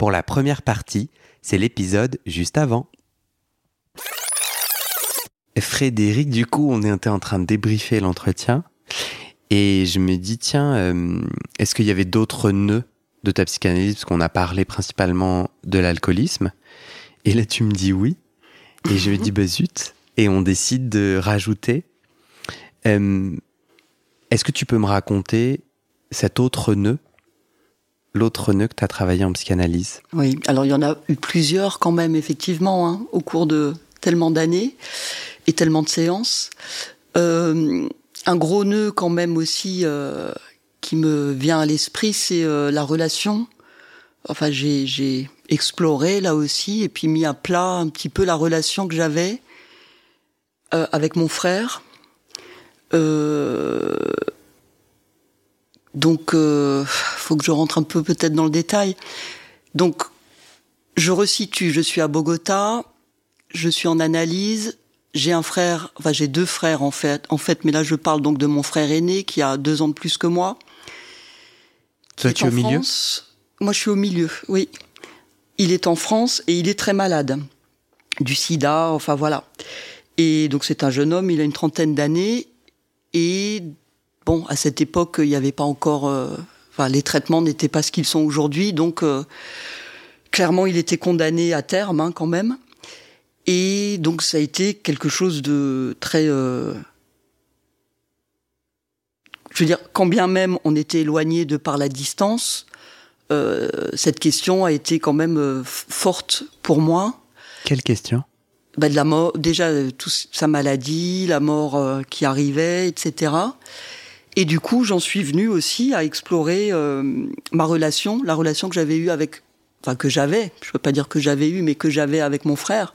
Pour la première partie, c'est l'épisode juste avant. Frédéric, du coup, on était en train de débriefer l'entretien et je me dis, tiens, euh, est-ce qu'il y avait d'autres nœuds de ta psychanalyse? Parce qu'on a parlé principalement de l'alcoolisme. Et là, tu me dis oui. Et je me dis, bah zut. Et on décide de rajouter. Euh, est-ce que tu peux me raconter cet autre nœud, l'autre nœud que tu as travaillé en psychanalyse Oui, alors il y en a eu plusieurs quand même, effectivement, hein, au cours de tellement d'années et tellement de séances. Euh, un gros nœud quand même aussi euh, qui me vient à l'esprit, c'est euh, la relation. Enfin, j'ai exploré là aussi et puis mis à plat un petit peu la relation que j'avais avec mon frère. Euh, donc, euh, faut que je rentre un peu peut-être dans le détail. Donc, je resitue. Je suis à Bogota. Je suis en analyse. J'ai un frère. Enfin, j'ai deux frères en fait. En fait, mais là, je parle donc de mon frère aîné qui a deux ans de plus que moi. Toi, tu es au milieu. Moi, je suis au milieu. Oui. Il est en France et il est très malade du SIDA. Enfin voilà. Et donc, c'est un jeune homme. Il a une trentaine d'années et bon, à cette époque, il n'y avait pas encore, euh, enfin, les traitements n'étaient pas ce qu'ils sont aujourd'hui, donc euh, clairement, il était condamné à terme, hein, quand même. Et donc, ça a été quelque chose de très, euh, je veux dire, quand bien même on était éloigné de par la distance, cette question a été quand même forte pour moi. Quelle question? Bah, de la mort, déjà toute sa maladie, la mort qui arrivait, etc. Et du coup, j'en suis venue aussi à explorer euh, ma relation, la relation que j'avais eue avec, enfin que j'avais, je peux pas dire que j'avais eu, mais que j'avais avec mon frère.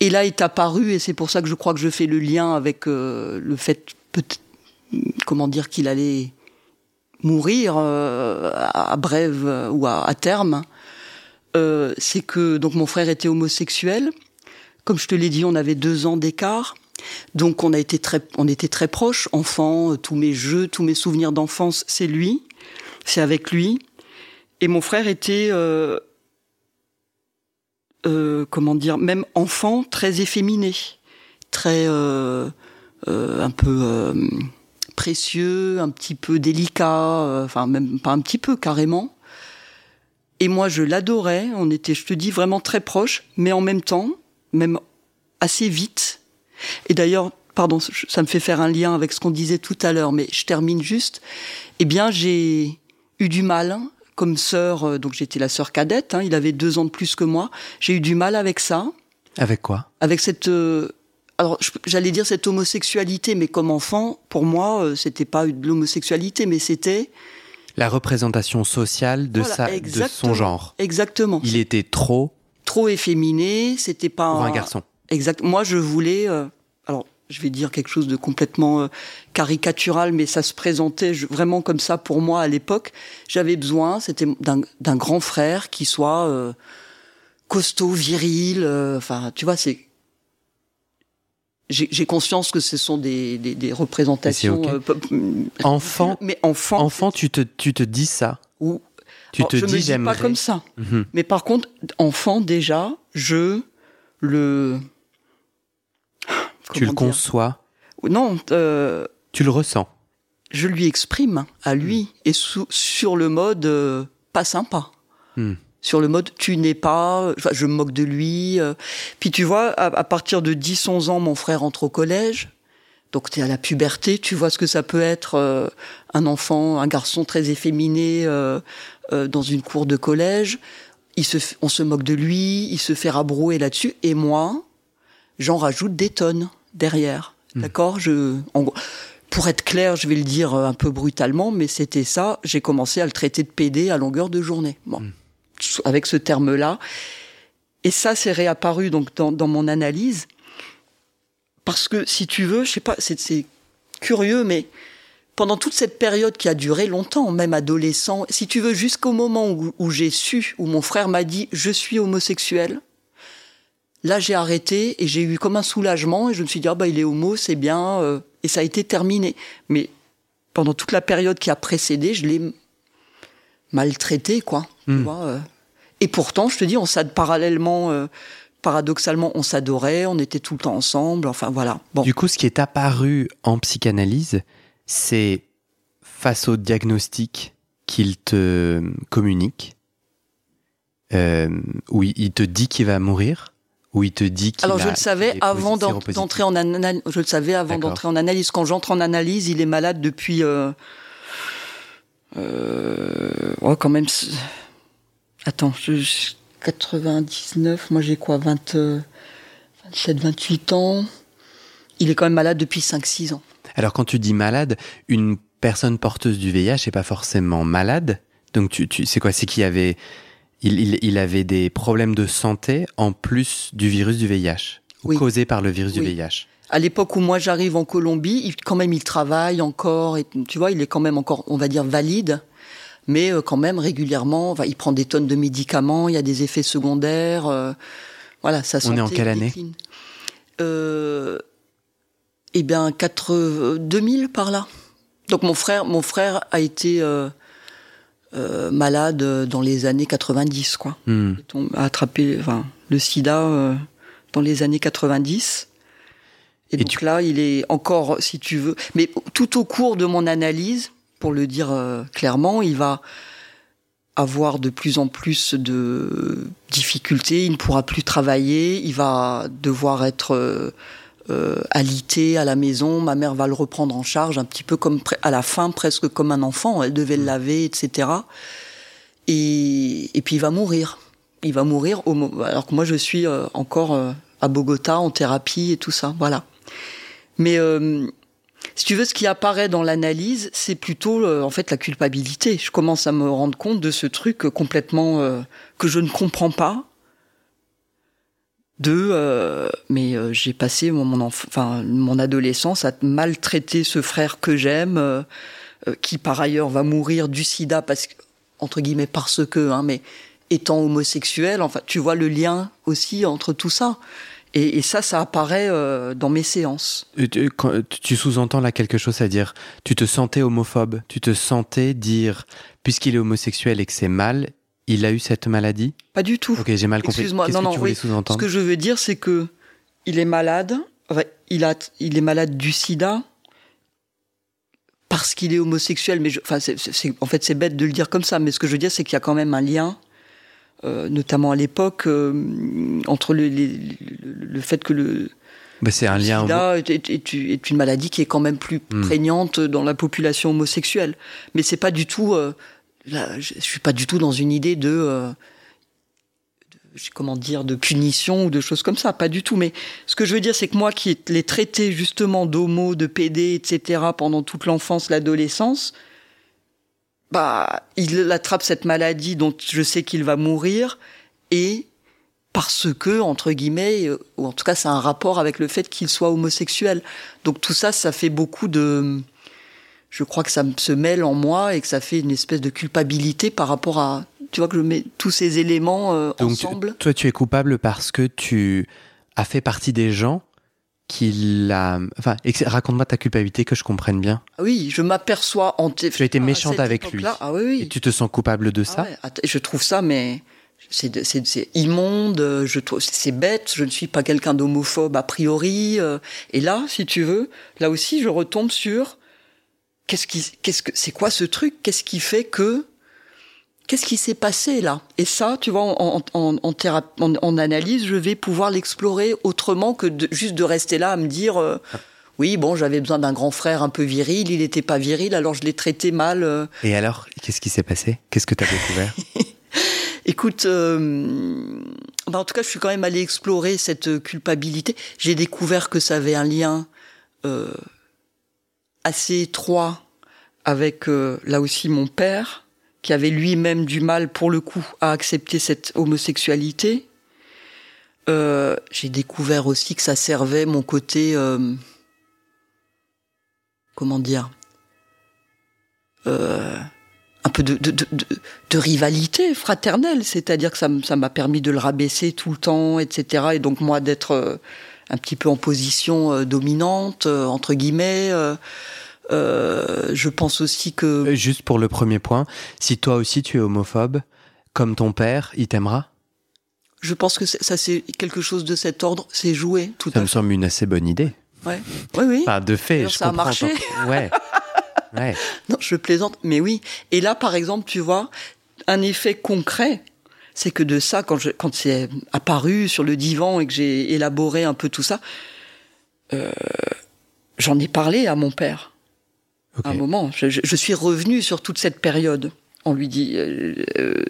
Et là est apparu, et c'est pour ça que je crois que je fais le lien avec euh, le fait, comment dire, qu'il allait mourir euh, à brève ou à, à terme. c'est que donc mon frère était homosexuel. Comme je te l'ai dit, on avait deux ans d'écart. Donc on a été très, on était très proches, enfants, euh, tous mes jeux, tous mes souvenirs d'enfance, c'est lui, c'est avec lui. Et mon frère était, euh, euh, comment dire, même enfant, très efféminé, très un peu précieux, un petit peu délicat, enfin même pas un petit peu carrément. Et moi, je l'adorais. On était, je te dis, vraiment très proches, mais en même temps, même assez vite, et d'ailleurs, pardon, ça me fait faire un lien avec ce qu'on disait tout à l'heure, mais je termine juste. Eh bien, j'ai eu du mal hein, comme sœur, euh, donc j'étais la sœur cadette. Hein, il avait deux ans de plus que moi. J'ai eu du mal avec ça. Avec quoi? Avec cette euh, alors j'allais dire cette homosexualité, mais comme enfant, pour moi, euh, c'était pas de l'homosexualité, mais c'était la représentation sociale de sa, de son genre. Exactement. Il était trop trop efféminé. C'était pas pour un garçon. Exact. Moi, je voulais. Euh, alors, je vais dire quelque chose de complètement euh, caricatural, mais ça se présentait vraiment comme ça pour moi à l'époque. J'avais besoin, c'était d'un grand frère qui soit euh, costaud, viril. Enfin, tu vois, c'est. J'ai conscience que ce sont des, des, des représentations. enfant, mais enfant. Enfant, tu te, tu te dis ça. Ou tu te je dis me dis pas comme ça. Mhm. Mais par contre, enfant déjà, je le. Tu le conçois, Non, euh, tu le ressens. je lui exprime à lui et sous- sur le mode euh, pas sympa. Hmm. Sur le mode tu n'es pas, je me moque de lui. euh. Puis tu vois, à, à partir de 10-11 ans, mon frère entre au collège. Donc tu es à la puberté, tu vois ce que ça peut être euh, un enfant, un garçon très efféminé euh, euh, dans une cour de collège. Il se, f- on se moque de lui, il se fait rabrouer là-dessus. Et moi, j'en rajoute des tonnes derrière. D'accord? Je, en gros, pour être clair, je vais le dire euh, un peu brutalement, mais c'était ça. J'ai commencé à le traiter de PD à longueur de journée. Bon, avec ce terme-là. Et ça, c'est réapparu donc dans, dans mon analyse. Parce que, si tu veux, je sais pas, c'est- c'est curieux, mais pendant toute cette période qui a duré longtemps, même adolescent, si tu veux, jusqu'au moment où, où j'ai su, où mon frère m'a dit je suis homosexuel, là j'ai arrêté et j'ai eu comme un soulagement et je me suis dit ah bah il est homo, c'est bien euh, et ça a été terminé. Mais pendant toute la période qui a précédé, je l'ai maltraité quoi. tu Mm. vois, euh. Et pourtant, je te dis, on s'ad parallèlement, euh, paradoxalement, on s'adorait, on était tout le temps ensemble. Enfin voilà. Bon. Du coup, ce qui est apparu en psychanalyse, c'est face au diagnostic qu'il te communique, euh, où il te dit qu'il va mourir, où il te dit qu'il Alors je a- le savais avant d'entrer en analyse. Je le savais avant d'entrer en analyse. Quand j'entre en analyse, il est malade depuis. Euh, euh, ouais, quand même. Attends, je, je- 99. Moi, j'ai quoi 20, euh, 27, 28 ans. Il est quand même malade depuis 5-6 ans. Alors quand tu dis malade, une personne porteuse du VIH n'est pas forcément malade. Donc tu, tu c'est quoi? C'est qu'il avait, il, il, il avait des problèmes de santé en plus du virus du VIH, ou Oui. causé par le virus du. VIH. À l'époque où moi j'arrive en Colombie, il, quand même il travaille encore, et, tu vois, il est quand même encore, on va dire, valide, mais euh, quand même régulièrement, enfin, il prend des tonnes de médicaments, il y a des effets secondaires, euh, voilà, ça On est en quelle année euh, Eh bien, 80, 2000 par là. Donc mon frère, mon frère a été euh, euh, malade dans les années 90, quoi Hmm. a attrapé enfin, le sida euh, dans les années 90. Et, Et donc tu- là, il est encore, si tu veux, mais tout au cours de mon analyse, pour le dire euh, clairement, il va avoir de plus en plus de difficultés, il ne pourra plus travailler, il va devoir être euh, alité à la maison, ma mère va le reprendre en charge, un petit peu comme à la fin, presque comme un enfant, elle devait le laver, etc. Et, et puis il va mourir. Il va mourir au alors que moi je suis euh, encore euh, à Bogota en thérapie et tout ça, voilà. Mais euh, si tu veux, ce qui apparaît dans l'analyse, c'est plutôt euh, en fait la culpabilité. Je commence à me rendre compte de ce truc complètement euh, que je ne comprends pas. De, euh, mais euh, j'ai passé mon, mon, enf- enfin, mon adolescence à maltraiter ce frère que j'aime, euh, euh, qui par ailleurs va mourir du sida parce entre guillemets, parce que, hein, mais étant homosexuel, enfin, tu vois le lien aussi entre tout ça. Et, ça, ça apparaît dans mes séances. Tu- Tu sous-entends là quelque chose à dire. Tu te sentais homophobe. Tu te sentais dire, puisqu'il est homosexuel et que c'est mal, il a eu cette maladie? Pas du tout. Ok, j'ai mal compris. Excuse-moi, non, que non, tu voulais oui. Ce que je veux dire, c'est que il est malade. enfin, il a, il est malade du SIDA parce qu'il est homosexuel. Mais je- enfin, en fait, c'est bête de le dire comme ça. Mais ce que je veux dire, c'est qu'il y a quand même un lien, euh, notamment à l'époque, euh, entre le, les- le, le fait que le Bah, C'est un lien. homo- SIDA est, est- est- est une maladie qui est quand même plus Hmm. prégnante dans la population homosexuelle. Mais c'est pas du tout. euh, là, je, suis pas du tout dans une idée de, euh, comment dire, de punition ou de choses comme ça. Pas du tout. Mais ce que je veux dire, c'est que moi, qui l'ai traité justement d'homo, de PD, etc. pendant toute l'enfance, l'adolescence, bah, il attrape cette maladie dont je sais qu'il va mourir et parce que, entre guillemets, euh, ou en tout cas, c'est un rapport avec le fait qu'il soit homosexuel. Donc tout ça, ça fait beaucoup de... Je crois que ça me- se mêle en moi et que ça fait une espèce de culpabilité par rapport à... Tu vois que je mets tous ces éléments euh, Donc, ensemble. toi, tu es coupable parce que tu as fait partie des gens qui l'a. Enfin, raconte-moi ta culpabilité que je comprenne bien. Ah Oui, je m'aperçois en... Tu as été méchante avec lui. Ah oui, oui. Et tu te sens coupable de Ah ça ouais, je trouve ça, mais c'est immonde, je c'est bête, je ne suis pas quelqu'un d'homophobe a priori. euh, et là, si tu veux, là aussi, je retombe sur qu'est-ce qui, qu'est-ce que, c'est quoi ce truc? Qu'est-ce qui fait que Qu'est-ce qui s'est passé là? Et ça, tu vois, en, en, en, thérapie, en, en analyse, je vais pouvoir l'explorer autrement que de, juste de rester là à me dire, euh, oui, bon, j'avais besoin d'un grand frère un peu viril, il n'était pas viril, alors je l'ai traité mal. euh. Et alors, qu'est-ce qui s'est passé? Qu'est-ce que tu as découvert? Écoute, euh, bah, en tout cas, je suis quand même allée explorer cette culpabilité. J'ai découvert que ça avait un lien euh, assez étroit avec euh, là aussi mon père, qui avait lui-même du mal pour le coup à accepter cette homosexualité. Euh, J'ai découvert aussi que ça servait mon côté, euh, comment dire, un peu de, de, rivalité fraternelle, c'est-à-dire que ça m'a permis de le rabaisser tout le temps, etc. Et donc moi d'être un petit peu en position euh, dominante, euh, entre guillemets. euh, je pense aussi que Juste pour le premier point, si toi aussi tu es homophobe, comme ton père, il t'aimera? Je pense que ça c'est quelque chose de cet ordre, c'est joué tout Ça à me fait. semble une assez bonne idée. Ouais. Oui, oui. Enfin, de fait, je ça a comprends. marché. ton- Ouais. Ouais. Non, je plaisante, mais oui. Et là, par exemple, tu vois, un effet concret, c'est que de ça, quand, je, quand c'est apparu sur le divan et que j'ai élaboré un peu tout ça, euh, j'en ai parlé à mon père. À un moment, je, suis revenu sur toute cette période. On lui dit, euh, euh,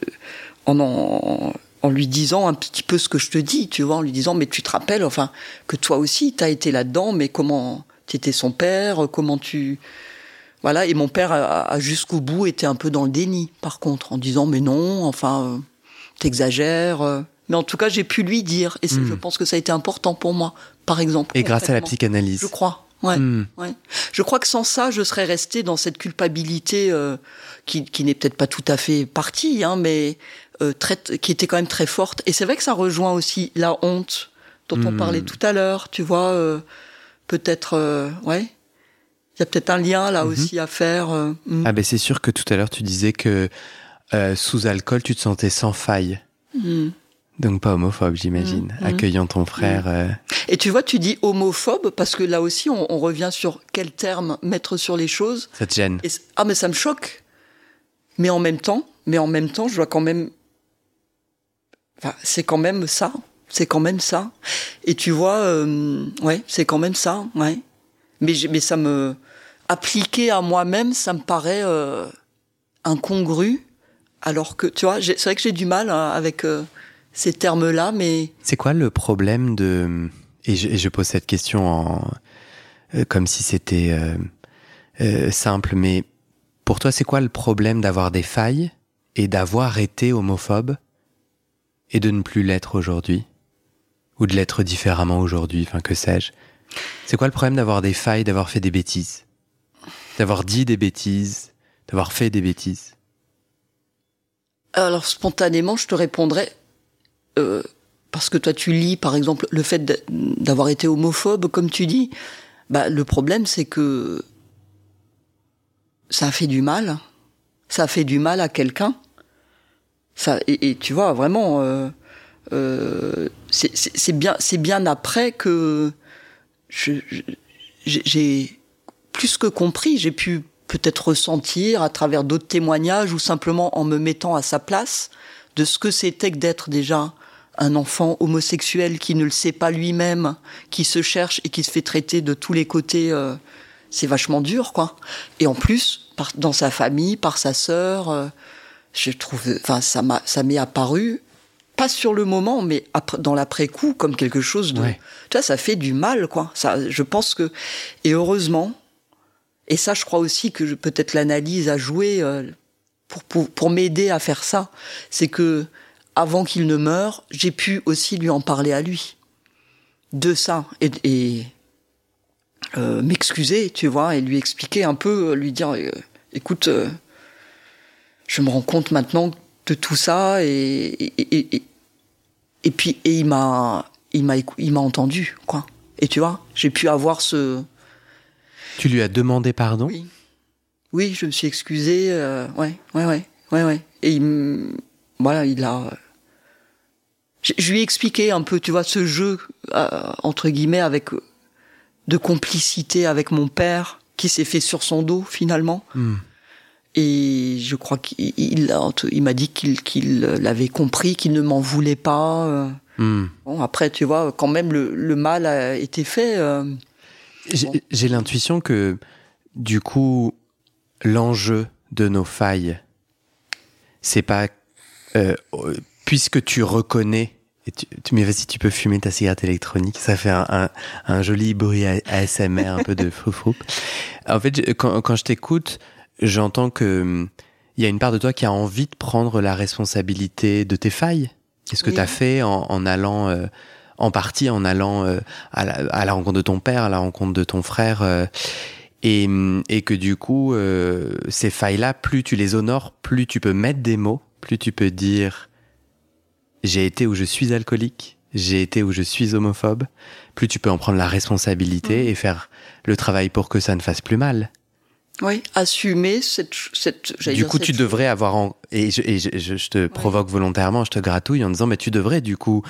en, en, en lui disant un petit peu ce que je te dis, tu vois, en lui disant, mais tu te rappelles, enfin, que toi aussi, t'as été là-dedans, mais comment t'étais son père, comment tu, voilà. Et mon père a, a jusqu'au bout été un peu dans le déni, par contre, en disant, mais non, enfin, euh, t'exagères. euh. Mais en tout cas, j'ai pu lui dire, et c'est- Mm. je pense que ça a été important pour moi, par exemple. Et grâce à la psychanalyse. Je crois. Ouais. Hmm. Ouais. Je crois que sans ça, je serais resté dans cette culpabilité euh, qui, qui n'est peut-être pas tout à fait partie, hein, mais euh, très, qui était quand même très forte. Et c'est vrai que ça rejoint aussi la honte dont on Hmm. parlait tout à l'heure. Tu vois, euh, peut-être, euh, ouais, il y a peut-être un lien là Mhm. aussi à faire. euh, hmm. Ah ben c'est sûr que tout à l'heure tu disais que euh, sous alcool tu te sentais sans faille. Hmm. Donc pas homophobe j'imagine, Mhm. accueillant ton frère. euh, Et tu vois, tu dis homophobe parce que là aussi, on, on revient sur quel terme mettre sur les choses. ça te gêne. Et ah mais ça me choque. Mais en même temps, mais en même temps, je dois quand même. Enfin, c'est quand même ça. C'est quand même ça. Et tu vois, euh, ouais, c'est quand même ça, ouais. Mais mais ça me appliquer à moi-même, ça me paraît euh, incongru. Alors que tu vois, c'est vrai que j'ai du mal hein, avec euh, ces termes-là, mais C'est quoi le problème de et je, pose cette question en euh, comme si c'était euh, simple, mais pour toi c'est quoi le problème d'avoir des failles et d'avoir été homophobe et de ne plus l'être aujourd'hui? Ou de l'être différemment aujourd'hui, enfin que sais-je? C'est quoi le problème d'avoir des failles, d'avoir fait des bêtises, d'avoir dit des bêtises, d'avoir fait des bêtises? Alors spontanément, je te répondrais euh, parce que toi tu lis par exemple le fait d'a- d'avoir été homophobe, comme tu dis. Bah le problème c'est que ça fait du mal. Ça fait du mal à quelqu'un. Ça et, tu vois vraiment, euh, euh, c'est- bien, c'est bien après que j'ai plus que compris. J'ai pu peut-être ressentir à travers d'autres témoignages ou simplement en me mettant à sa place de ce que c'était que d'être déjà un enfant homosexuel qui ne le sait pas lui-même, qui se cherche et qui se fait traiter de tous les côtés. euh, c'est vachement dur, quoi. Et en plus, par- dans sa famille, par sa sœur, euh, je trouve, enfin, ça m'a, ça m'est apparu, pas sur le moment, mais après, dans l'après-coup, comme quelque chose de, Ouais. tu vois, ça fait du mal, quoi. Ça, je pense que, et heureusement, et ça, je crois aussi que peut-être l'analyse a joué euh, pour, pour, pour m'aider à faire ça. C'est que, avant qu'il ne meure, j'ai pu aussi lui en parler à lui. De ça. Et, et euh, m'excuser, tu vois, et lui expliquer un peu, euh, lui dire, euh, écoute, euh, je me rends compte maintenant de tout ça, et, et, et, et, puis, et il m'a, il m'a, il m'a entendu, quoi. Et tu vois, j'ai pu avoir ce, Tu lui as demandé pardon? Oui. Oui, je me suis excusé. euh, ouais, ouais, ouais, ouais, ouais. Et il, voilà, il a, je, je lui ai expliqué un peu, tu vois, ce jeu euh, entre guillemets avec de complicité avec mon père qui s'est fait sur son dos finalement. Hmm. Et je crois qu'il il, il m'a dit qu'il l'avait compris, qu'il ne m'en voulait pas. euh. Hmm. Bon, après, tu vois, quand même, le, le mal a été fait. euh. J'ai l'intuition que, du coup, l'enjeu de nos failles, c'est pas. euh, puisque tu reconnais. Et tu, tu- mais vas-y, tu peux fumer ta cigarette électronique. Ça fait un, un, un joli bruit ASMR, un peu de froufrou. En fait, quand, quand je t'écoute, j'entends que il y a une part de toi qui a envie de prendre la responsabilité de tes failles. Et ce que Oui. tu as fait en, en allant, euh, en partie en allant euh, à, la, à la rencontre de ton père, à la rencontre de ton frère. euh, et, et que du coup, euh, ces failles-là, plus tu les honores, plus tu peux mettre des mots, plus tu peux dire j'ai été où je suis alcoolique, j'ai été où je suis homophobe, plus tu peux en prendre la responsabilité et faire le travail pour que ça ne fasse plus mal. Oui, assumer cette, Du dire coup, cette tu devrais avoir en... et, je, et je, je- je te provoque volontairement, je te gratouille en disant mais tu devrais du coup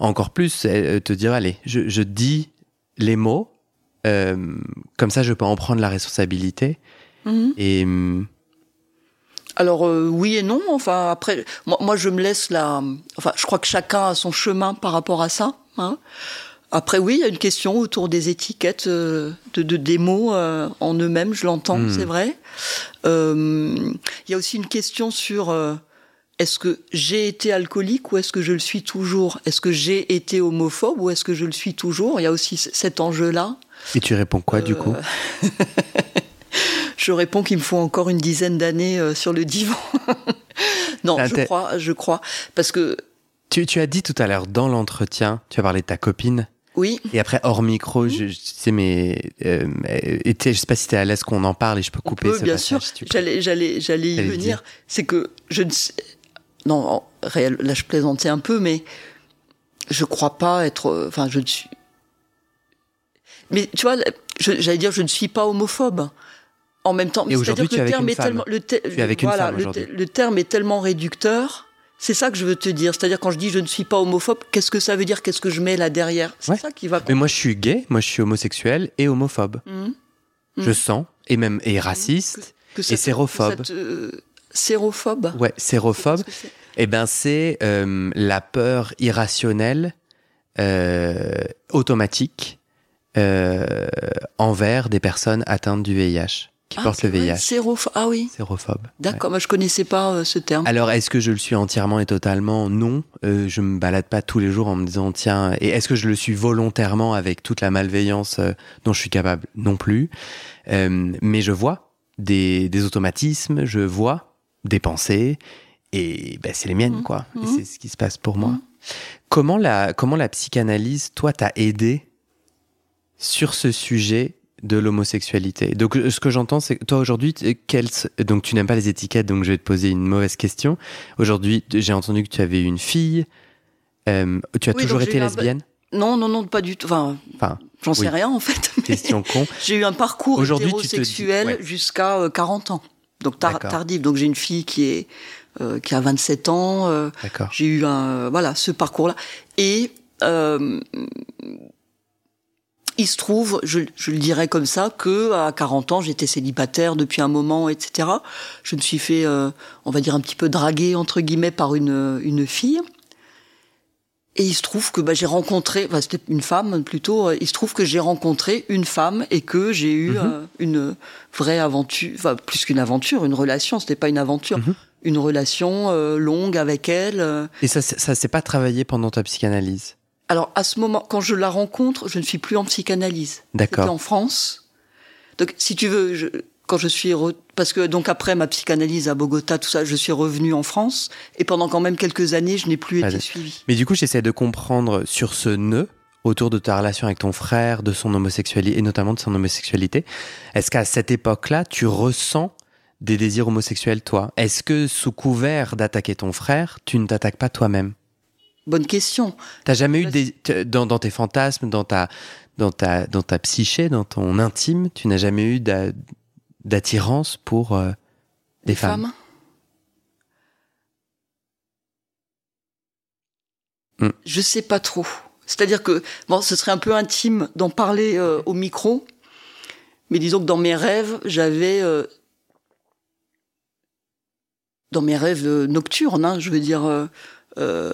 encore plus euh, te dire allez, je, je dis les mots euh, comme ça je peux en prendre la responsabilité Mhm. et hum, Alors euh, oui et non. Enfin après, moi, moi, je me laisse la. Enfin, je crois que chacun a son chemin par rapport à ça. Hein. Après oui, il y a une question autour des étiquettes euh, de, de des mots euh, en eux-mêmes. Je l'entends, Hmm. c'est vrai. Euh, Il y a aussi une question sur euh, est-ce que j'ai été alcoolique ou est-ce que je le suis toujours? Est-ce que j'ai été homophobe ou est-ce que je le suis toujours? Il y a aussi cet enjeu-là. et tu réponds quoi du coup? Je réponds qu'il me faut encore une dizaine d'années euh, sur le divan. non, Ah, je crois, je crois, parce que tu, tu as dit tout à l'heure dans l'entretien, tu as parlé de ta copine oui, et après hors micro, je, je sais mais euh, je sais pas si t'es à l'aise qu'on en parle et je peux on couper peut, ce bien sûr. si tu. J'allais, j'allais, j'allais y venir. C'est que je ne sais. Non, réel, là je plaisantais un peu, mais je crois pas être. euh, Enfin, je ne suis. Mais tu vois, je- j'allais dire, je ne suis pas homophobe. En même temps, c'est-à-dire que le terme est tellement, le, te- avec une femme le, terme est tellement réducteur. C'est ça que je veux te dire. C'est-à-dire quand je dis je ne suis pas homophobe, qu'est-ce que ça veut dire? Qu'est-ce que je mets là derrière? C'est Ouais. ça qui va. Mais moi je suis gay, moi je suis homosexuel et homophobe. Mhm. Je Mhm. sens et même et raciste. Que Et sérophobe. te- sérophobe. Ouais, sérophobe. Eh ben c'est euh, la peur irrationnelle, euh, automatique euh, envers des personnes atteintes du VIH, qui Ah, portent le VIH. séropho- Ah oui, Sérophobe. d'accord. Moi, je connaissais pas euh, ce terme. Alors, est-ce que je le suis entièrement et totalement? Non. Euh, je me balade pas tous les jours en me disant tiens. Et est-ce que je le suis volontairement avec toute la malveillance euh, dont je suis capable? Non plus. Euh, mais je vois des, des automatismes, je vois des pensées, et ben, c'est les miennes, Mhm. quoi. Mhm. c'est ce qui se passe pour moi. Mhm. Comment la comment la psychanalyse, toi, t'a aidé sur ce sujet de l'homosexualité? Donc euh, ce que j'entends, c'est que toi aujourd'hui, donc tu n'aimes pas les étiquettes, donc je vais te poser une mauvaise question. Aujourd'hui, j'ai entendu que tu avais eu une fille. Euh, tu as Oui, toujours été un- lesbienne? Non, non, non, pas du tout. Enfin, Enfin, j'en sais oui. rien en fait. question con. J'ai eu un parcours dis- hétérosexuel ouais. jusqu'à euh, 40 ans. Donc tar- tardif. Donc j'ai une fille qui est euh, qui a 27 ans. euh, D'accord. j'ai eu un voilà ce parcours-là. Et euh, il se trouve, je, je le dirais comme ça, que à 40 ans, j'étais célibataire depuis un moment, etc. Je me suis fait, euh, on va dire, un petit peu draguer entre guillemets par une une fille. Et il se trouve que bah, j'ai rencontré, enfin, c'était une femme plutôt. euh, Il se trouve que j'ai rencontré une femme et que j'ai eu Mhm. euh, une vraie aventure, enfin plus qu'une aventure, une relation. C'était pas une aventure, Mhm. une relation euh, longue avec elle. euh, Et ça, ça s'est pas travaillé pendant ta psychanalyse? Alors à ce moment, quand je la rencontre, je ne suis plus en psychanalyse. D'accord. en France. Donc si tu veux, je, quand je suis re- parce que donc après ma psychanalyse à Bogota, tout ça, je suis revenue en France et pendant quand même quelques années, je n'ai plus été suivie. Mais du coup, j'essaie de comprendre sur ce nœud autour de ta relation avec ton frère, de son homosexualité et notamment de son homosexualité. Est-ce qu'à cette époque-là, tu ressens des désirs homosexuels toi? Est-ce que sous couvert d'attaquer ton frère, tu ne t'attaques pas toi-même? Bonne question. T'as jamais eu des dans, dans tes fantasmes, dans ta dans ta dans ta psyché, dans ton intime, tu n'as jamais eu d'a- d'attirance pour euh, des Les femmes. Mm. Je sais pas trop. C'est-à-dire que bon, ce serait un peu intime d'en parler euh, au micro, mais disons que dans mes rêves, j'avais euh, dans mes rêves euh, nocturnes, hein, je veux dire, euh, euh,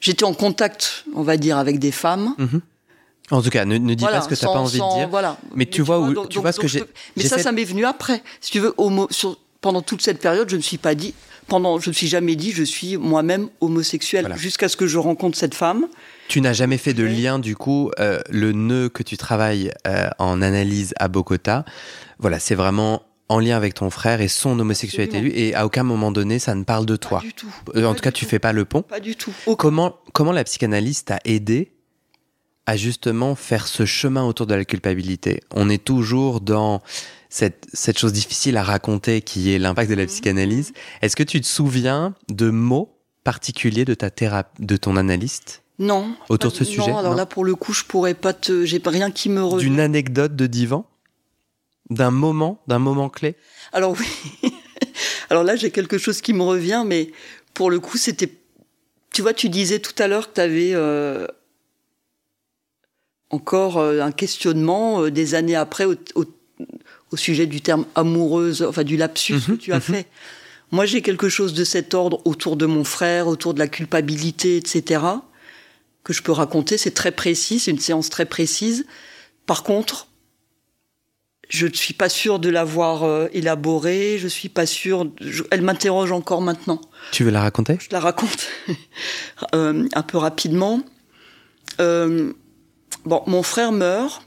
j'étais en contact, on va dire, avec des femmes. Mhm. En tout cas, ne, ne dis Voilà, pas ce que tu sans- pas envie sans- de dire. Voilà. Mais tu vois où- donc- tu vois ce que j'ai- Mais ça, ça m'est venu après. Si tu veux, homo, sur, pendant toute cette période, je me suis pas dit, pendant, je me suis jamais dit, je suis moi-même homosexuel, Voilà. jusqu'à ce que je rencontre cette femme. Tu n'as jamais fait de Oui. lien, du coup, euh, le nœud que tu travailles euh, en analyse à Bogota. Voilà, c'est vraiment en lien avec ton frère et son homosexualité, lui, et à aucun moment donné, ça ne parle de toi. Pas du tout. Euh, en Pas tout cas, tu fais pas le pont. Pas du tout. Comment, comment la psychanalyse t'a aidé à justement faire ce chemin autour de la culpabilité On est toujours dans cette, cette chose difficile à raconter qui est l'impact de la Mhm. psychanalyse. Est-ce que tu te souviens de mots particuliers de ta thérapie, de ton analyste Non. Autour de ce sujet, Non, alors non là, pour le coup, je pourrais pas te, j'ai pas rien qui me revient. D'une anecdote de divan? D'un moment? D'un moment clé? Alors oui. Alors là, j'ai quelque chose qui me revient, mais pour le coup, c'était. Tu vois, tu disais tout à l'heure que tu avais encore euh, un questionnement euh, des années après au, au- au sujet du terme amoureuse, enfin du lapsus Mhm, que tu as mhm. fait. Moi, j'ai quelque chose de cet ordre autour de mon frère, autour de la culpabilité, etc., que je peux raconter. C'est très précis, c'est une séance très précise. Par contre, je ne suis pas sûre de l'avoir euh, élaborée, je suis pas sûre. je- elle m'interroge encore maintenant. Tu veux la raconter? Je la raconte euh, un peu rapidement. Euh, bon, mon frère meurt.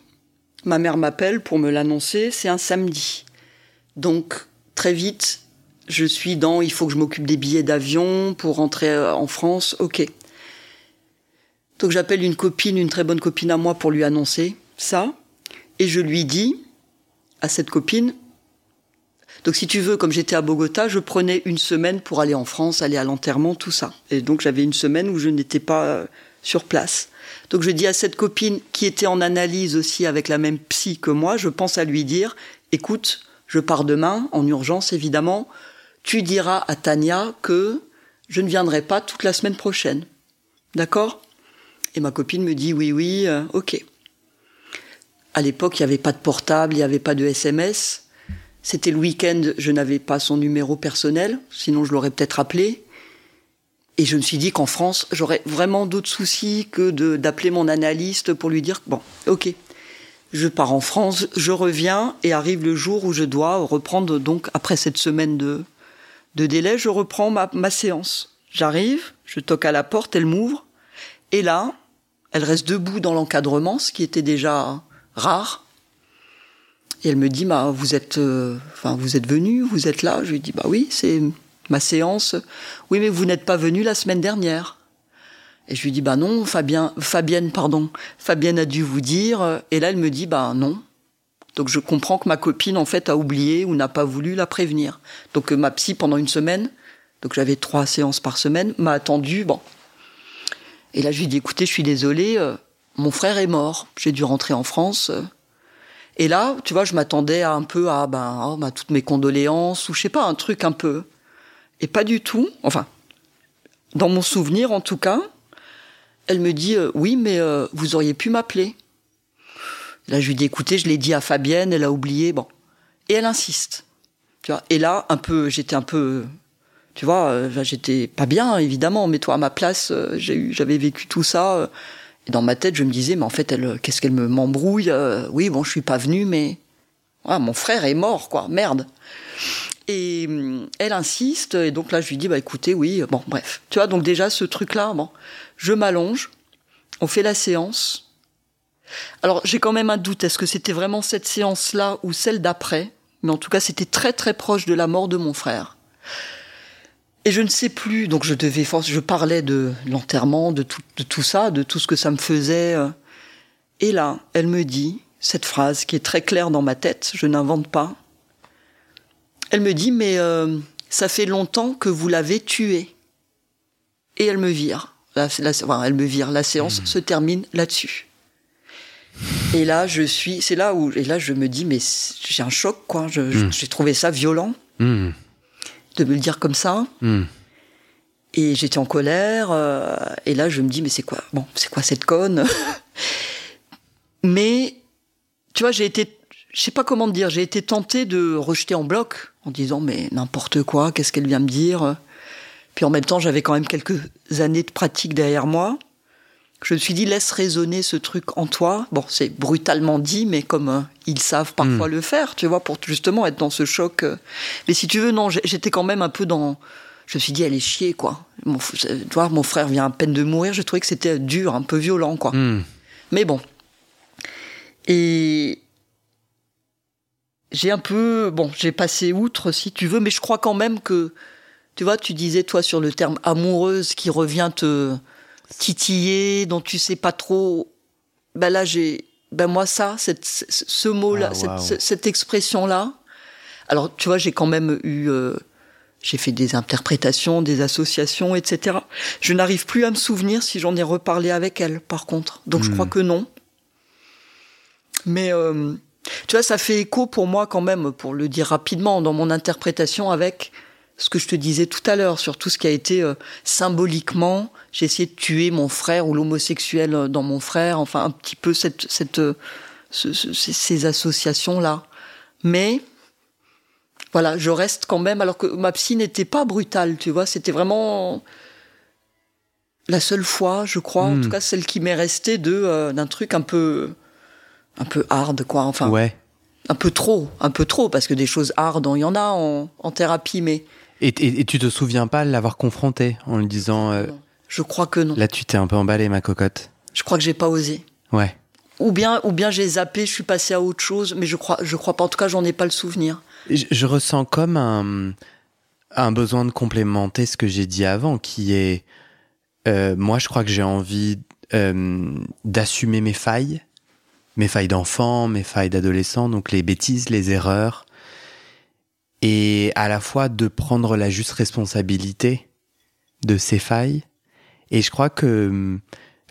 Ma mère m'appelle pour me l'annoncer. C'est un samedi. Donc, très vite, je suis dans il faut que je m'occupe des billets d'avion pour rentrer euh, en France. Ok. Donc, j'appelle une copine, une très bonne copine à moi, pour lui annoncer ça. Et je lui dis à cette copine donc si tu veux, comme j'étais à Bogota, je prenais une semaine pour aller en France, aller à l'enterrement, tout ça. Et donc j'avais une semaine où je n'étais pas euh, sur place. Donc je dis à cette copine qui était en analyse aussi avec la même psy que moi, je pense à lui dire, écoute, je pars demain, en urgence évidemment, tu diras à Tania que je ne viendrai pas toute la semaine prochaine. D'accord? Et ma copine me dit, oui, oui, euh, ok. À l'époque, il n'y avait pas de portable, il n'y avait pas de SMS. C'était le week-end, je n'avais pas son numéro personnel, sinon je l'aurais peut-être appelé. Et je me suis dit qu'en France, j'aurais vraiment d'autres soucis que d'appeler mon analyste pour lui dire bon, ok, je pars en France, je reviens et arrive le jour où je dois reprendre donc après cette semaine de de délai, je reprends ma, ma séance. J'arrive, je toque à la porte, elle m'ouvre et là, elle reste debout dans l'encadrement, ce qui était déjà rare. Et elle me dit, bah, vous êtes, euh, enfin, vous êtes venu, vous êtes là. Je lui dis, bah oui, c'est ma séance. Oui, mais vous n'êtes pas venu la semaine dernière. Et je lui dis, bah non, Fabien, Fabienne, pardon, Fabienne a dû vous dire. Et là, elle me dit, bah non. Donc je comprends que ma copine, en fait, a oublié ou n'a pas voulu la prévenir. Donc euh, ma psy, pendant une semaine, donc j'avais trois séances par semaine, m'a attendu, bon. Et là, je lui dis, écoutez, je suis désolée, euh, mon frère est mort. J'ai dû rentrer en France. euh, et là, tu vois, je m'attendais un peu à ben, oh, ben, toutes mes condoléances ou je sais pas, un truc un peu. Et pas du tout. Enfin, dans mon souvenir en tout cas, elle me dit euh, oui, mais euh, vous auriez pu m'appeler. Là, je lui dis écoutez, je l'ai dit à Fabienne, elle a oublié. Bon, et elle insiste. Tu vois. Et là, un peu, j'étais un peu, tu vois, euh, j'étais pas bien évidemment. Mais toi, à ma place, j'avais vécu tout ça. et dans ma tête, je me disais, mais en fait, elle, qu'est-ce qu'elle me m'embrouille Oui, bon, je suis pas venue, mais mon frère est mort, quoi, merde. Et hum, elle insiste, et donc là, je lui dis, bah écoutez, oui, bon, bref. Tu vois, donc déjà, ce truc-là, bon, je m'allonge, on fait la séance. Alors, j'ai quand même un doute, est-ce que c'était vraiment cette séance-là ou celle d'après? Mais en tout cas, c'était très très proche de la mort de mon frère. Et je ne sais plus, donc je devais, je parlais de l'enterrement, de tout, de tout ça, de tout ce que ça me faisait. euh. Et là, elle me dit cette phrase qui est très claire dans ma tête, je n'invente pas. Elle me dit, mais euh, ça fait longtemps que vous l'avez tué. Et elle me vire. La, la- enfin, elle me vire. La séance se termine là-dessus. Et là, je suis, c'est là où, et là, je me dis, mais j'ai un choc, quoi. Je- J'ai trouvé ça violent Hmm, de me le dire comme ça. hmm. Et j'étais en colère. euh, et là, je me dis, mais c'est quoi Bon, c'est quoi cette conne? Mais, tu vois, j'ai été, je sais pas comment te dire, j'ai été tentée de rejeter en bloc en disant, mais n'importe quoi, qu'est-ce qu'elle vient me dire? Puis en même temps, j'avais quand même quelques années de pratique derrière moi. Je me suis dit, laisse résonner ce truc en toi. Bon, c'est brutalement dit, mais comme euh, ils savent parfois le faire, tu vois, pour justement être dans ce choc. euh. Mais si tu veux, non, j'étais quand même un peu dans. Je me suis dit, elle est chiée, quoi. Mon, tu vois, mon frère vient à peine de mourir. Je trouvais que c'était dur, un peu violent, quoi. Hmm. Mais bon. Et j'ai un peu, bon, j'ai passé outre si tu veux, mais je crois quand même que, tu vois, tu disais toi sur le terme amoureuse qui revient te titiller, dont tu sais pas trop. Ben là, j'ai, ben moi ça, cette, ce- mot-là, Ah, cette, expression-là. Alors, tu vois, j'ai quand même eu, euh, j'ai fait des interprétations, des associations, etc. Je n'arrive plus à me souvenir si j'en ai reparlé avec elle, par contre. Donc, je crois que non. Mais euh, tu vois, ça fait écho pour moi quand même, pour le dire rapidement, dans mon interprétation avec ce que je te disais tout à l'heure sur tout ce qui a été euh, symboliquement. J'ai essayé de tuer mon frère ou l'homosexuel euh, dans mon frère. Enfin, un petit peu cette, cette, euh, ce- ce- ces- associations-là. Mais voilà, je reste quand même. Alors que ma psy n'était pas brutale, tu vois. C'était vraiment la seule fois, je crois, en Hmm. tout cas celle qui m'est restée de euh, d'un truc un peu un peu hard, quoi. Enfin, Ouais. un peu trop, un peu trop, parce que des choses hard, il y en a en, en thérapie, mais Et, et- et tu te souviens pas l'avoir confronté en lui disant euh, je crois que non. là tu t'es un peu emballé ma cocotte. Je crois que j'ai pas osé. Ouais. Ou bien, ou bien j'ai zappé, je suis passé à autre chose, mais je crois, je crois pas. En tout cas, j'en ai pas le souvenir. Je, je ressens comme un, un besoin de complémenter ce que j'ai dit avant, qui est euh, moi je crois que j'ai envie euh, d'assumer mes failles, mes failles d'enfant, mes failles d'adolescent, donc les bêtises, les erreurs, et à la fois de prendre la juste responsabilité de ces failles. Et je crois que hum,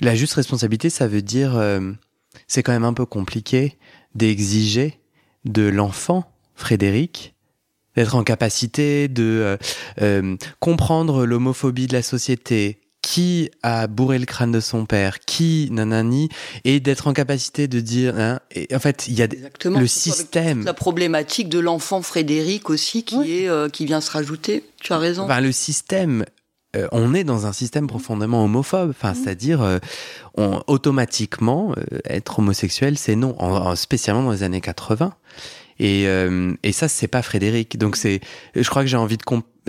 la juste responsabilité, ça veut dire, euh, c'est quand même un peu compliqué d'exiger de l'enfant, Frédéric, d'être en capacité de euh, euh, comprendre l'homophobie de la société, qui a bourré le crâne de son père, qui nanani, et d'être en capacité de dire, hein, et en fait, il y a Exactement. le système. La problématique de l'enfant Frédéric aussi, qui est, euh, qui vient se rajouter. Tu as raison. Enfin, le système, euh, on est dans un système profondément homophobe. Enfin, c'est-à-dire, euh, automatiquement, euh, être homosexuel, c'est non, en- en- spécialement dans les années 80. Et, euh, et ça, c'est pas Frédéric. Donc, c'est, je crois que j'ai envie de,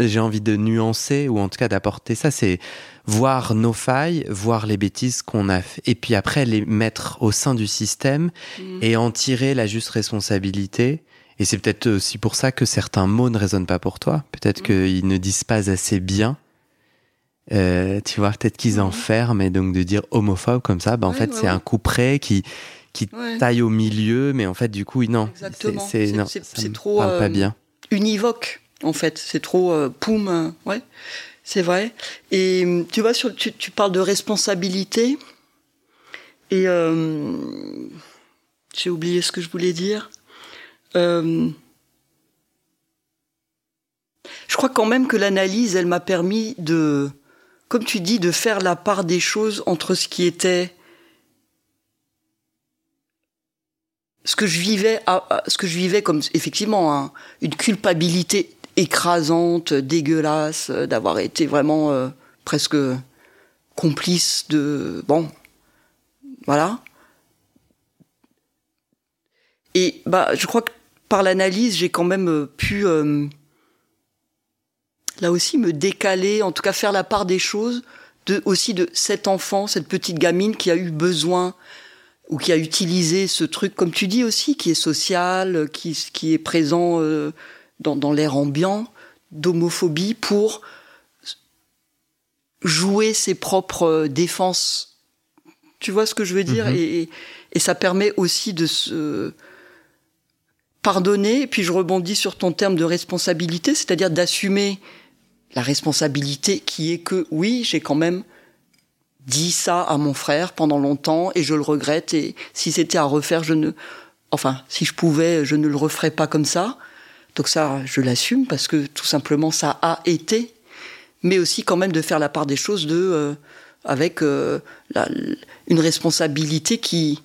j'ai envie de nuancer ou en tout cas d'apporter ça. C'est voir nos failles, voir les bêtises qu'on a fait, et puis après les mettre au sein du système Mm. et en tirer la juste responsabilité. Et c'est peut-être aussi pour ça que certains mots ne résonnent pas pour toi. Peut-être Mhm. qu'ils ne disent pas assez bien. Euh, tu vois, peut-être qu'ils Mhm. enferment et donc de dire homophobe comme ça, bah, en Ouais, fait, ouais, c'est ouais. un coup près qui, qui Ouais. taille au milieu, mais en fait, du coup, non. C'est, trop, parle pas euh, bien. univoque en fait. C'est trop euh, poum, euh, ouais, c'est vrai. Et tu vois, sur, tu, tu parles de responsabilité et euh, j'ai oublié ce que je voulais dire. Euh, je crois quand même que l'analyse, elle m'a permis de, comme tu dis, de faire la part des choses entre ce qui était ce que je vivais, comme effectivement un- une culpabilité écrasante, dégueulasse, euh, d'avoir été vraiment euh, presque complice de bon, voilà. Et bah, je crois que par l'analyse, j'ai quand même euh, pu là aussi me décaler, en tout cas faire la part des choses aussi de cet enfant, cette petite gamine qui a eu besoin ou qui a utilisé ce truc, comme tu dis aussi, qui est social, qui, qui est présent euh, dans, dans l'air ambiant, d'homophobie, pour jouer ses propres euh, défenses. Tu vois ce que je veux dire? Mhm. et, et, et ça permet aussi de se pardonner. Et puis je rebondis sur ton terme de responsabilité, c'est-à-dire d'assumer la responsabilité qui est que, oui, j'ai quand même dit ça à mon frère pendant longtemps et je le regrette et si c'était à refaire, je ne, enfin, si je pouvais, je ne le referais pas comme ça. Donc ça, je l'assume parce que tout simplement ça a été. mais aussi quand même de faire la part des choses de euh, avec euh, la- une responsabilité qui,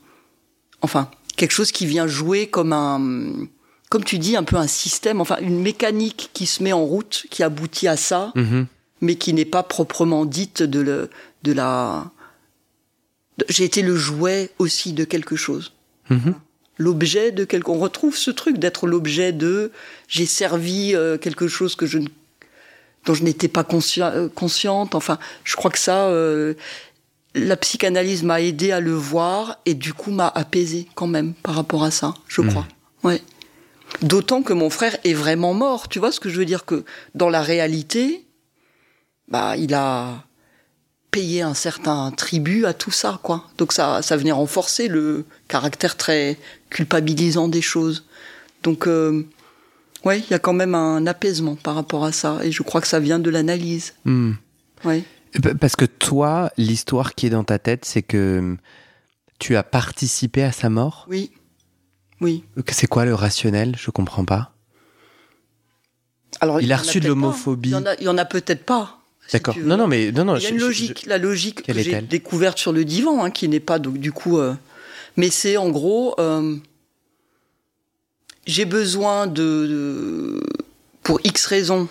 enfin, quelque chose qui vient jouer comme un, comme tu dis, un peu un système, enfin une mécanique qui se met en route, qui aboutit à ça, Mhm. mais qui n'est pas proprement dite de le, de la. J'ai été le jouet aussi de quelque chose Mhm. l'objet de quelque. On retrouve ce truc d'être l'objet de. J'ai servi euh, quelque chose que je ne- dont je n'étais pas conscien- euh, consciente. Enfin, je crois que ça, euh, la psychanalyse m'a aidé à le voir et du coup m'a apaisé quand même par rapport à ça. Je Mhm. crois. Ouais. D'autant que mon frère est vraiment mort. Tu vois ce que je veux dire que dans la réalité, bah, il a payé un certain tribut à tout ça, quoi. Donc ça, ça venait renforcer le caractère très culpabilisant des choses. Donc, euh, ouais, il y a quand même un apaisement par rapport à ça, et je crois que ça vient de l'analyse. Hmm. Ouais. Parce que toi, l'histoire qui est dans ta tête, c'est que tu as participé à sa mort? Oui, oui. C'est quoi le rationnel? Je comprends pas. Alors Il a reçu de l'homophobie. Il y en a, il y en a peut-être pas. D'accord. Non, non, mais non, non. Il y a je- une je- logique, la logique Quelle que j'ai découverte sur le divan, hein, qui n'est pas donc du coup. euh, mais c'est en gros, euh, j'ai besoin de, de- pour X raisons,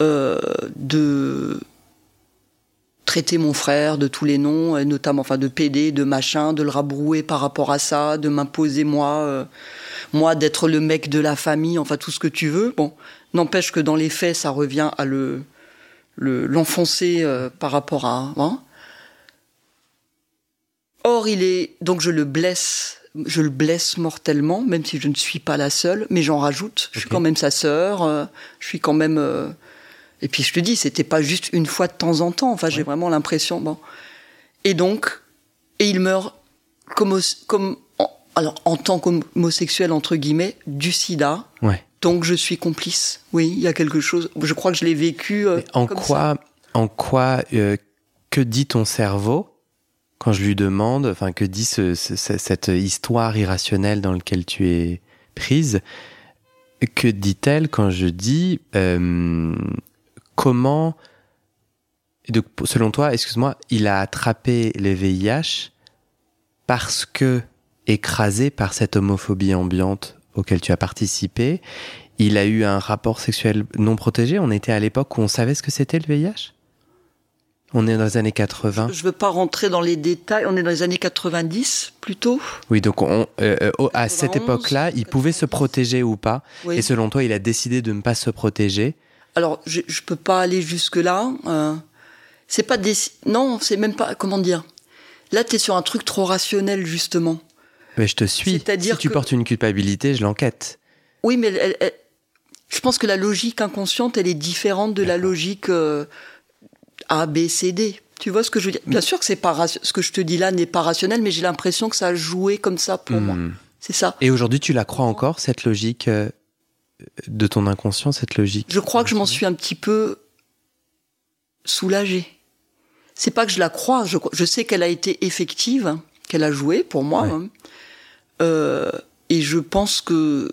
euh, de traiter mon frère de tous les noms, et notamment, enfin, de PD, de machin, de le rabrouer par rapport à ça, de m'imposer moi, moi d'être le mec de la famille, enfin tout ce que tu veux. Bon, n'empêche que dans les faits, ça revient à le- l'enfoncer euh, par rapport à. hein. Or, il est donc je le blesse, je le blesse mortellement, même si je ne suis pas la seule, mais j'en rajoute. Je suis quand même sa sœur, euh, je suis quand même. euh, et puis je te dis, c'était pas juste une fois de temps en temps. Enfin, j'ai vraiment l'impression. Bon. Et donc, et il meurt comme comme en- alors en tant qu'homosexuel entre guillemets du SIDA. Ouais. Donc je suis complice. Oui, il y a quelque chose. Je crois que je l'ai vécu. euh, en comme ça. quoi, en quoi, euh, que dit ton cerveau quand je lui demande, enfin, que dit ce- ce- ce- cette histoire irrationnelle dans laquelle tu es prise? Que dit-elle quand je dis euh, comment, donc, selon toi, excuse-moi, il a attrapé le VIH parce que écrasé par cette homophobie ambiante auquel tu as participé, il a eu un rapport sexuel non protégé. On était à l'époque où on savait ce que c'était le VIH. On est dans les années 80. Je veux pas rentrer dans les détails. On est dans les années 90 plutôt. Oui, donc on, euh, euh, oh, à cette 91, époque-là, il pouvait se 90. protéger ou pas. Oui. Et selon toi, il a décidé de ne pas se protéger? Alors je, je peux pas aller jusque là. c'est pas des. Non, c'est même pas. Comment dire? Là, tu es sur un truc trop rationnel justement. Mais je te suis. C'est-à-dire si tu que- portes une culpabilité, je l'enquête. Oui, mais elle- elle- elle- je pense que la logique inconsciente, elle est différente de la logique euh, A, B, C, D. Tu vois ce que je veux dire? Bien sûr que c'est pas ce que je te dis là n'est pas rationnel, mais j'ai l'impression que ça a joué comme ça pour moi. Hmm. C'est ça. Et aujourd'hui, tu la crois encore, cette logique euh, de ton inconscient, cette logique? Je crois que je m'en suis un petit peu soulagée. C'est pas que je la crois, je, je sais qu'elle a été effective, qu'elle a joué pour moi. Ouais. hein. Euh, et je pense que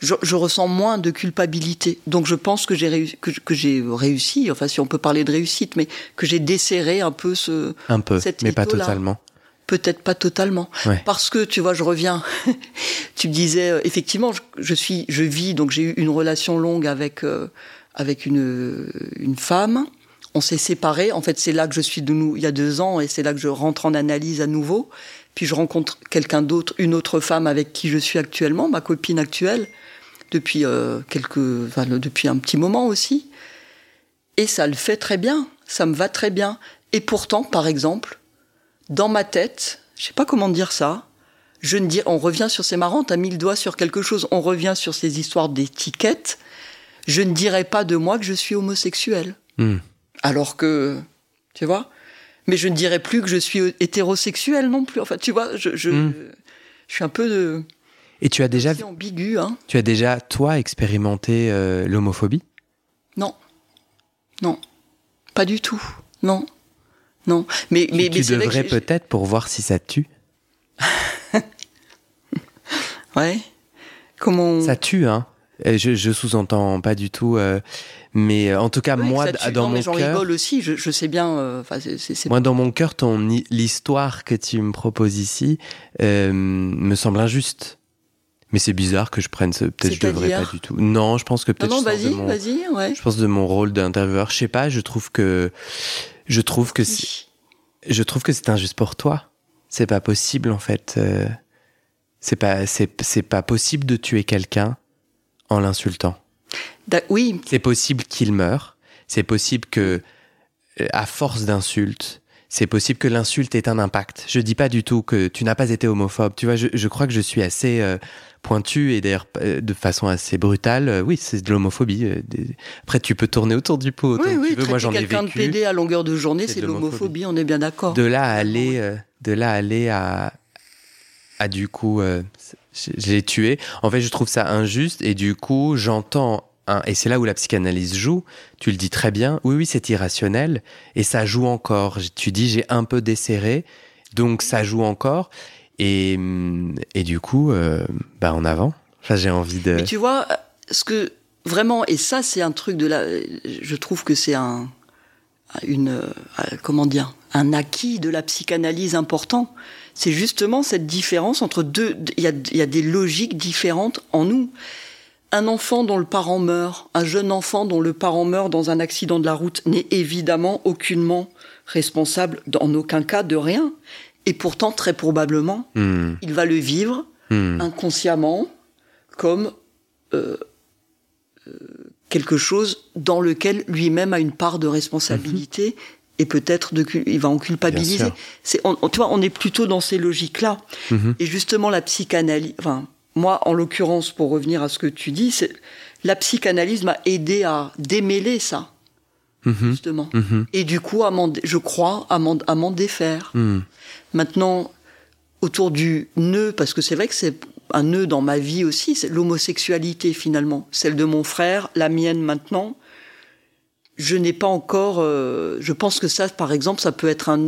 je, je ressens moins de culpabilité. Donc je pense que j'ai réussi, que, que j'ai réussi, enfin si on peut parler de réussite, mais que j'ai desserré un peu ce, Un peu, Cette mais pas totalement. peut-être pas totalement Ouais. parce que tu vois je reviens tu me disais euh, effectivement je, je suis je vis donc j'ai eu une relation longue avec euh, avec une une femme on s'est séparés en fait c'est là que je suis de nous il y a deux ans et c'est là que je rentre en analyse à nouveau puis je rencontre quelqu'un d'autre une autre femme avec qui je suis actuellement ma copine actuelle depuis euh, quelques enfin, depuis un petit moment aussi et ça le fait très bien ça me va très bien et pourtant par exemple dans ma tête, je sais pas comment dire ça. Je ne dis, on revient sur c'est marrant, t'as mis le doigt sur quelque chose. On revient sur ces histoires d'étiquettes. Je ne dirais pas de moi que je suis homosexuel, Hmm. alors que, tu vois. Mais je ne dirais plus que je suis hétérosexuel non plus. Enfin, tu vois, je, je, Mm. je suis un peu de, Et tu as déjà, c'est ambigu, hein. tu as déjà toi expérimenté euh, l'homophobie? Non, non, pas du tout. Non, non. Mais Tu, mais, tu mais devrais peut-être pour voir si ça tue. Ouais. Comment Ça tue, hein je, je sous-entends pas du tout, euh, mais euh, en tout cas Oui, moi ça tue. dans non, mon cœur, rigole aussi. Je, je sais bien. euh, Enfin, c'est- c'est c'est- moi dans mon cœur, ton l'histoire que tu me proposes ici euh, me semble injuste. Mais c'est bizarre que je prenne ce. Peut-être je devrais pas du tout. Non, je pense que Non, peut-être. non, de vas-y, mon- vas-y, ouais. Je pense de mon rôle d'intervieweur. Je sais pas. Je trouve que je trouve que c'est- je trouve que c'est injuste pour toi. C'est pas possible en fait. euh, C'est pas c'est pas possible de tuer quelqu'un en l'insultant. Oui, C'est possible qu'il meure. C'est possible que, euh, à force d'insultes, c'est possible que l'insulte ait un impact. Je dis pas du tout que tu n'as pas été homophobe. Tu vois, je, je crois que je suis assez euh, pointu et d'ailleurs euh, de façon assez brutale. Euh, oui, c'est de l'homophobie. des- Après, tu peux tourner autour du pot oui, oui. tu veux. Moi, j'en ai quelqu'un de vécu. PD à longueur de journée, C'est de l'homophobie. On est bien d'accord. De là à aller, de là à aller à, à du coup, je, l'ai tué. En fait, je trouve ça injuste et du coup, j'entends un, et c'est là où la psychanalyse joue. Tu le dis très bien. Oui, oui, c'est irrationnel et ça joue encore. Tu dis j'ai un peu desserré, donc ça joue encore et hum, et du coup, euh, bah en avant. J'ai envie de. Mais tu vois, ce que vraiment, et ça, c'est un truc de la. Je trouve que c'est un, une, euh, comment dire, un acquis de la psychanalyse important. C'est justement cette différence entre deux. Il y a, il y a des logiques différentes en nous. Un enfant dont le parent meurt, un jeune enfant dont le parent meurt dans un accident de la route n'est évidemment aucunement responsable, en aucun cas, de rien. Et pourtant, très probablement, Hmm, il va le vivre hmm, inconsciemment comme euh, euh, quelque chose dans lequel lui-même a une part de responsabilité et peut-être il va en culpabiliser. C'est on, on- tu vois, on est plutôt dans ces logiques-là. mhm. Et justement la psychanalyse, enfin moi en l'occurrence pour revenir à ce que tu dis, c'est la psychanalyse m'a aidé à démêler ça Mhm, justement. mhm, Et du coup, à je crois à m'en défaire. Maintenant, autour du nœud, parce que c'est vrai que c'est un nœud dans ma vie aussi, c'est l'homosexualité finalement, celle de mon frère, la mienne maintenant. Je n'ai pas encore. euh, je pense que ça, par exemple, ça peut être un,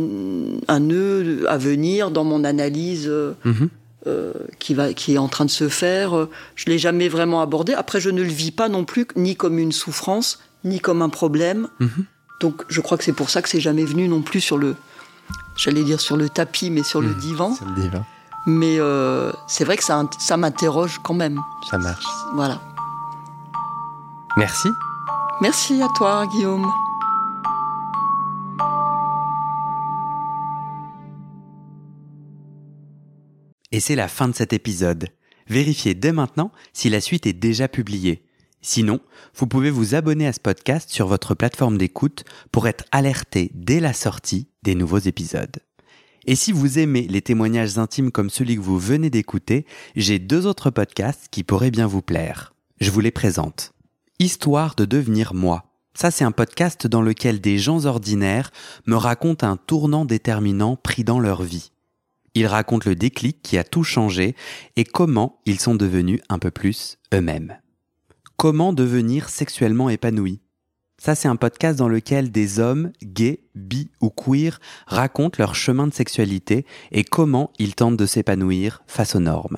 un nœud à venir dans mon analyse euh, Mhm. euh, qui va, qui est en train de se faire. Je l'ai jamais vraiment abordé. Après, je ne le vis pas non plus ni comme une souffrance, ni comme un problème. Mhm. Donc, je crois que c'est pour ça que c'est jamais venu non plus sur le, j'allais dire sur le tapis, mais sur le Mhm. divan. C'est le divin. Mais c'est vrai que ça, ça m'interroge quand même. Ça marche. Voilà. Merci. Merci à toi, Guillaume. Et c'est la fin de cet épisode. Vérifiez dès maintenant si la suite est déjà publiée. Sinon, vous pouvez vous abonner à ce podcast sur votre plateforme d'écoute pour être alerté dès la sortie des nouveaux épisodes. Et si vous aimez les témoignages intimes comme celui que vous venez d'écouter, j'ai deux autres podcasts qui pourraient bien vous plaire. Je vous les présente. Histoire de devenir moi. Ça, c'est un podcast dans lequel des gens ordinaires me racontent un tournant déterminant pris dans leur vie. Ils racontent le déclic qui a tout changé et comment ils sont devenus un peu plus eux-mêmes. Comment devenir sexuellement épanoui? Ça, c'est un podcast dans lequel des hommes, gays, bi ou queer, racontent leur chemin de sexualité et comment ils tentent de s'épanouir face aux normes.